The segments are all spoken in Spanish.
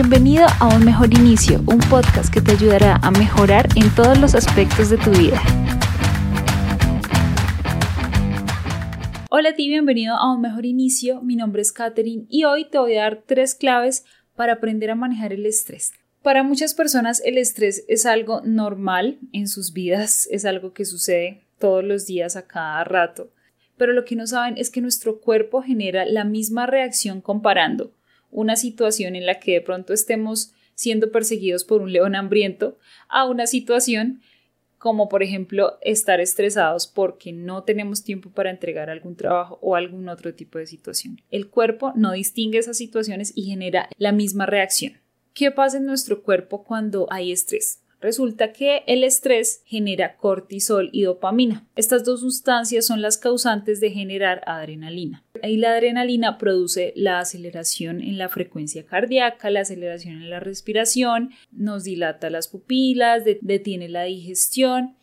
Bienvenido a Un Mejor Inicio, un podcast que te ayudará a mejorar en todos los aspectos de tu vida. Hola a ti, bienvenido a Un Mejor Inicio. Mi nombre es Katherine y hoy te voy a dar tres claves para aprender a manejar el estrés. Para muchas personas el estrés es algo normal en sus vidas, es algo que sucede todos los días a cada rato. Pero lo que no saben es que nuestro cuerpo genera la misma reacción comparando una situación en la que de pronto estemos siendo perseguidos por un león hambriento a una situación como por ejemplo estar estresados porque no tenemos tiempo para entregar algún trabajo o algún otro tipo de situación. El cuerpo no distingue esas situaciones y genera la misma reacción. ¿Qué pasa en nuestro cuerpo cuando hay estrés? Resulta que el estrés genera cortisol y dopamina. Estas dos sustancias son las causantes de generar adrenalina. Y la adrenalina produce la aceleración en la frecuencia cardíaca, la aceleración en la respiración, nos dilata las pupilas, detiene la digestión.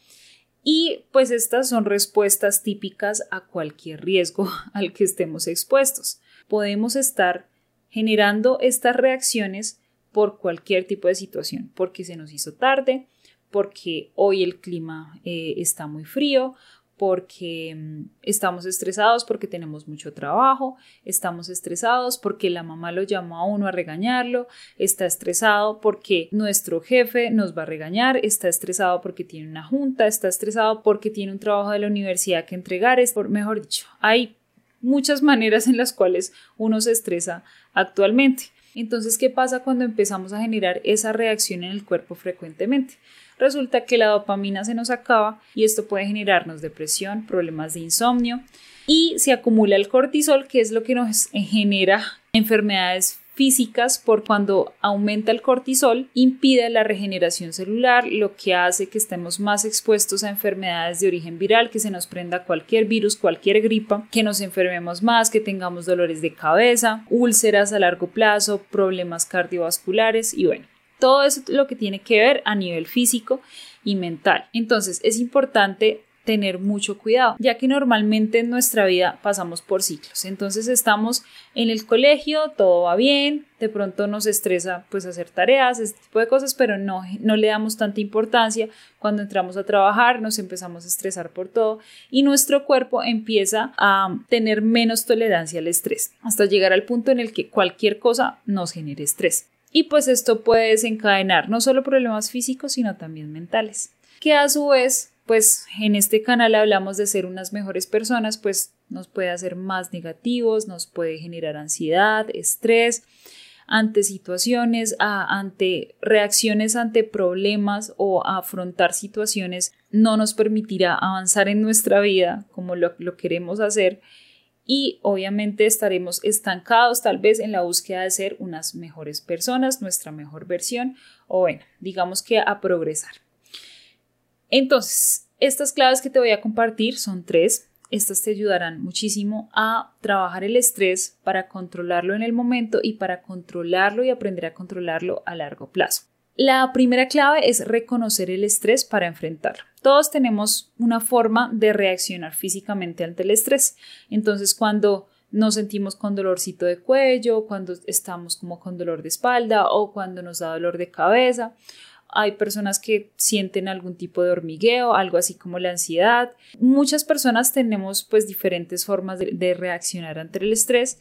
Y pues estas son respuestas típicas a cualquier riesgo al que estemos expuestos. Podemos estar generando estas reacciones por cualquier tipo de situación, porque se nos hizo tarde, porque hoy el clima eh, está muy frío, porque mm, estamos estresados porque tenemos mucho trabajo, estamos estresados porque la mamá lo llamó a uno a regañarlo, está estresado porque nuestro jefe nos va a regañar, está estresado porque tiene una junta, está estresado porque tiene un trabajo de la universidad que entregar, es por, mejor dicho, hay muchas maneras en las cuales uno se estresa actualmente. Entonces, ¿qué pasa cuando empezamos a generar esa reacción en el cuerpo frecuentemente? Resulta que la dopamina se nos acaba y esto puede generarnos depresión, problemas de insomnio y se acumula el cortisol, que es lo que nos genera enfermedades físicas por cuando aumenta el cortisol impide la regeneración celular, lo que hace que estemos más expuestos a enfermedades de origen viral, que se nos prenda cualquier virus, cualquier gripa, que nos enfermemos más, que tengamos dolores de cabeza, úlceras a largo plazo, problemas cardiovasculares y bueno, todo eso es lo que tiene que ver a nivel físico y mental. Entonces es importante tener mucho cuidado, ya que normalmente en nuestra vida pasamos por ciclos. Entonces estamos en el colegio, todo va bien, de pronto nos estresa pues hacer tareas, este tipo de cosas, pero no, no le damos tanta importancia. Cuando entramos a trabajar nos empezamos a estresar por todo y nuestro cuerpo empieza a tener menos tolerancia al estrés, hasta llegar al punto en el que cualquier cosa nos genere estrés. Y pues esto puede desencadenar no solo problemas físicos, sino también mentales, que a su vez pues en este canal hablamos de ser unas mejores personas, pues nos puede hacer más negativos, nos puede generar ansiedad, estrés ante situaciones, ante reacciones ante problemas o afrontar situaciones, no nos permitirá avanzar en nuestra vida como lo, lo queremos hacer y obviamente estaremos estancados tal vez en la búsqueda de ser unas mejores personas, nuestra mejor versión o bueno, digamos que a progresar. Entonces, estas claves que te voy a compartir son tres. Estas te ayudarán muchísimo a trabajar el estrés para controlarlo en el momento y para controlarlo y aprender a controlarlo a largo plazo. La primera clave es reconocer el estrés para enfrentarlo. Todos tenemos una forma de reaccionar físicamente ante el estrés. Entonces, cuando nos sentimos con dolorcito de cuello, cuando estamos como con dolor de espalda o cuando nos da dolor de cabeza hay personas que sienten algún tipo de hormigueo, algo así como la ansiedad. Muchas personas tenemos pues diferentes formas de, reaccionar ante el estrés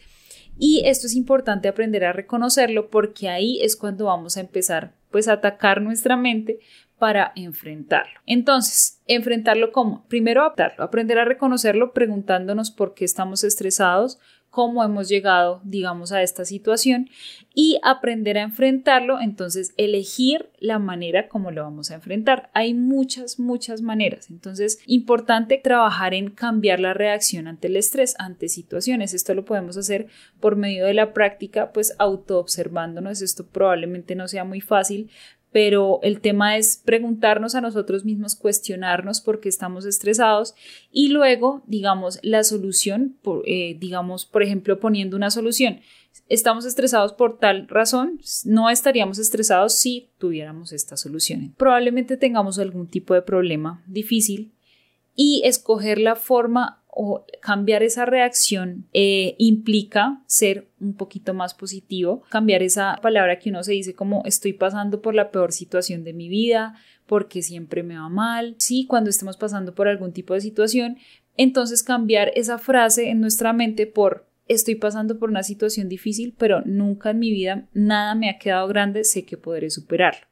y esto es importante aprender a reconocerlo porque ahí es cuando vamos a empezar pues a atacar nuestra mente para enfrentarlo. Entonces, enfrentarlo como, primero adaptarlo, aprender a reconocerlo preguntándonos por qué estamos estresados, cómo hemos llegado, digamos, a esta situación y aprender a enfrentarlo, entonces elegir la manera como lo vamos a enfrentar. Hay muchas, muchas maneras. Entonces, importante trabajar en cambiar la reacción ante el estrés, ante situaciones. Esto lo podemos hacer por medio de la práctica, pues autoobservándonos. Esto probablemente no sea muy fácil, pero el tema es preguntarnos a nosotros mismos, cuestionarnos por qué estamos estresados y luego, digamos, la solución, eh, digamos, por ejemplo, poniendo una solución. Estamos estresados por tal razón, no estaríamos estresados si tuviéramos esta solución. Probablemente tengamos algún tipo de problema difícil y escoger la forma o cambiar esa reacción eh, implica ser un poquito más positivo, cambiar esa palabra que uno se dice como estoy pasando por la peor situación de mi vida, porque siempre me va mal, sí, cuando estemos pasando por algún tipo de situación, entonces cambiar esa frase en nuestra mente por estoy pasando por una situación difícil, pero nunca en mi vida nada me ha quedado grande, sé que podré superarlo.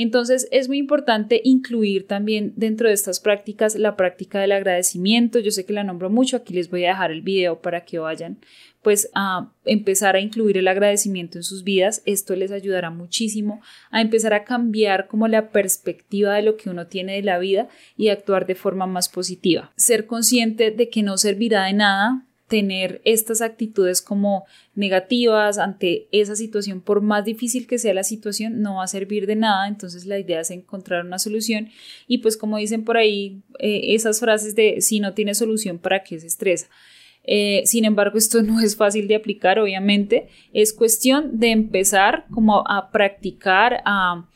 Entonces es muy importante incluir también dentro de estas prácticas la práctica del agradecimiento. Yo sé que la nombro mucho, aquí les voy a dejar el video para que vayan pues a empezar a incluir el agradecimiento en sus vidas. Esto les ayudará muchísimo a empezar a cambiar como la perspectiva de lo que uno tiene de la vida y actuar de forma más positiva. Ser consciente de que no servirá de nada tener estas actitudes como negativas ante esa situación, por más difícil que sea la situación, no va a servir de nada, entonces la idea es encontrar una solución. Y pues como dicen por ahí eh, esas frases de si no tiene solución, ¿para qué se estresa? Eh, sin embargo, esto no es fácil de aplicar, obviamente, es cuestión de empezar como a practicar, a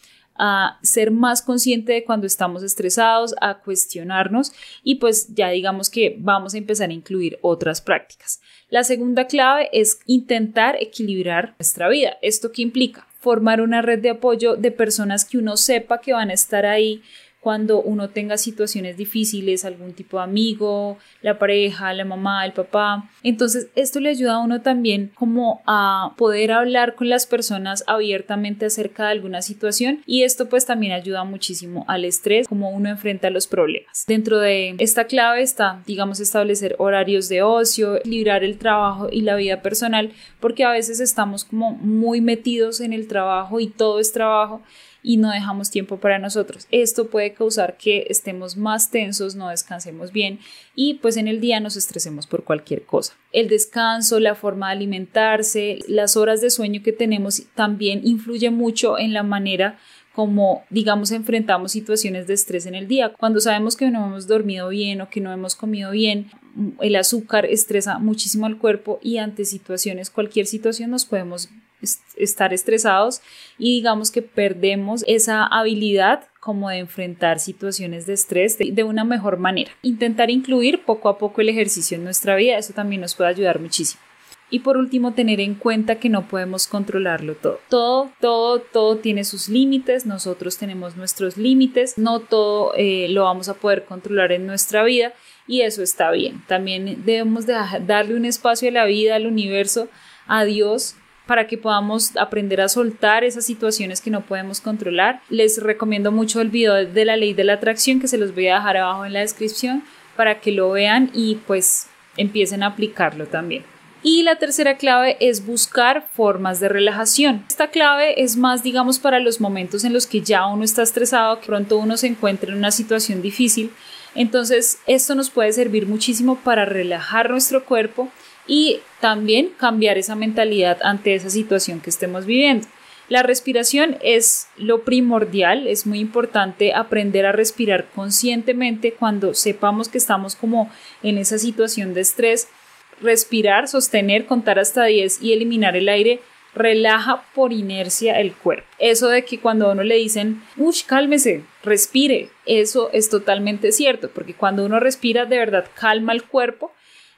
a ser más consciente de cuando estamos estresados, a cuestionarnos y pues ya digamos que vamos a empezar a incluir otras prácticas. La segunda clave es intentar equilibrar nuestra vida. ¿Esto qué implica? Formar una red de apoyo de personas que uno sepa que van a estar ahí cuando uno tenga situaciones difíciles, algún tipo de amigo, la pareja, la mamá, el papá. Entonces, esto le ayuda a uno también como a poder hablar con las personas abiertamente acerca de alguna situación y esto pues también ayuda muchísimo al estrés, como uno enfrenta los problemas. Dentro de esta clave está, digamos, establecer horarios de ocio, librar el trabajo y la vida personal, porque a veces estamos como muy metidos en el trabajo y todo es trabajo y no dejamos tiempo para nosotros. Esto puede causar que estemos más tensos, no descansemos bien y pues en el día nos estresemos por cualquier cosa. El descanso, la forma de alimentarse, las horas de sueño que tenemos también influye mucho en la manera como, digamos, enfrentamos situaciones de estrés en el día. Cuando sabemos que no hemos dormido bien o que no hemos comido bien, el azúcar estresa muchísimo al cuerpo y ante situaciones, cualquier situación nos podemos estar estresados y digamos que perdemos esa habilidad como de enfrentar situaciones de estrés de, una mejor manera. Intentar incluir poco a poco el ejercicio en nuestra vida, eso también nos puede ayudar muchísimo. Y por último, tener en cuenta que no podemos controlarlo todo. Todo, todo, todo tiene sus límites. Nosotros tenemos nuestros límites. No todo eh, lo vamos a poder controlar en nuestra vida y eso está bien. También debemos darle un espacio a la vida, al universo, a Dios para que podamos aprender a soltar esas situaciones que no podemos controlar. Les recomiendo mucho el video de la ley de la atracción que se los voy a dejar abajo en la descripción para que lo vean y pues empiecen a aplicarlo también. Y la tercera clave es buscar formas de relajación. Esta clave es más, digamos, para los momentos en los que ya uno está estresado, que pronto uno se encuentra en una situación difícil. Entonces, esto nos puede servir muchísimo para relajar nuestro cuerpo y también cambiar esa mentalidad ante esa situación que estemos viviendo. La respiración es lo primordial, es muy importante aprender a respirar conscientemente cuando sepamos que estamos como en esa situación de estrés. Respirar, sostener, contar hasta 10 y eliminar el aire relaja por inercia el cuerpo. Eso de que cuando a uno le dicen, uff, cálmese, respire, eso es totalmente cierto, porque cuando uno respira de verdad calma el cuerpo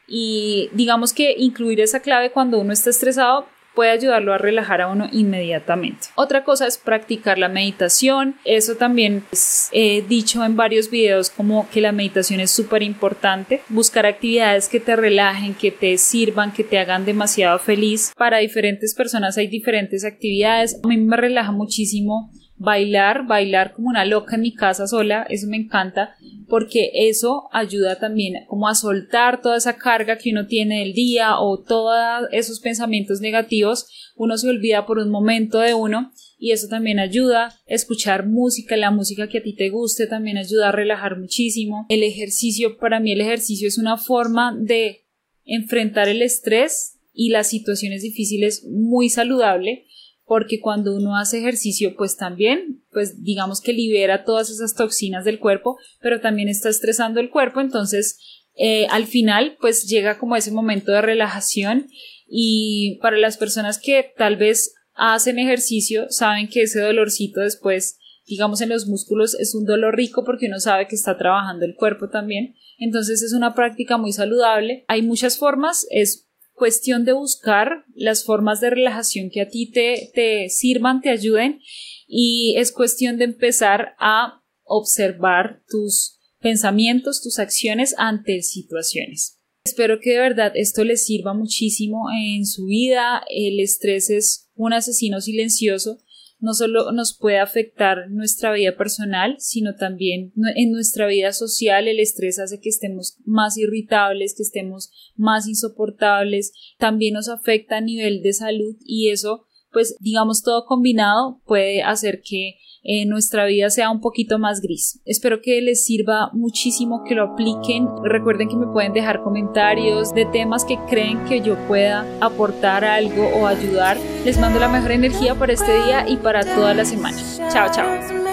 y digamos que incluir esa clave cuando uno está estresado puede ayudarlo a relajar a uno inmediatamente. Otra cosa es practicar la meditación. Eso también he dicho en varios videos como que la meditación es súper importante. Buscar actividades que te relajen, que te sirvan, que te hagan demasiado feliz. Para diferentes personas hay diferentes actividades. A mí me relaja muchísimo bailar, bailar como una loca en mi casa sola, eso me encanta porque eso ayuda también como a soltar toda esa carga que uno tiene del día o todos esos pensamientos negativos, uno se olvida por un momento de uno y eso también ayuda, escuchar música, la música que a ti te guste también ayuda a relajar muchísimo. El ejercicio, para mí el ejercicio es una forma de enfrentar el estrés y las situaciones difíciles muy saludable porque cuando uno hace ejercicio, pues también, pues digamos que libera todas esas toxinas del cuerpo, pero también está estresando el cuerpo, entonces eh, al final, pues llega como ese momento de relajación y para las personas que tal vez hacen ejercicio, saben que ese dolorcito después digamos en los músculos es un dolor rico porque uno sabe que está trabajando el cuerpo también. Entonces es una práctica muy saludable. Hay muchas formas, es cuestión de buscar las formas de relajación que a ti te, te sirvan, te ayuden y es cuestión de empezar a observar tus pensamientos, tus acciones ante situaciones. Espero que de verdad esto les sirva muchísimo en su vida. El estrés es un asesino silencioso. No solo nos puede afectar nuestra vida personal, sino también en nuestra vida social. El estrés hace que estemos más irritables, que estemos más insoportables. También nos afecta a nivel de salud y eso, pues digamos todo combinado, puede hacer que eh, nuestra vida sea un poquito más gris. Espero que les sirva muchísimo, que lo apliquen. Recuerden que me pueden dejar comentarios de temas que creen que yo pueda aportar algo o ayudar. Les mando la mejor energía para este día y para toda la semana. Chao, chao.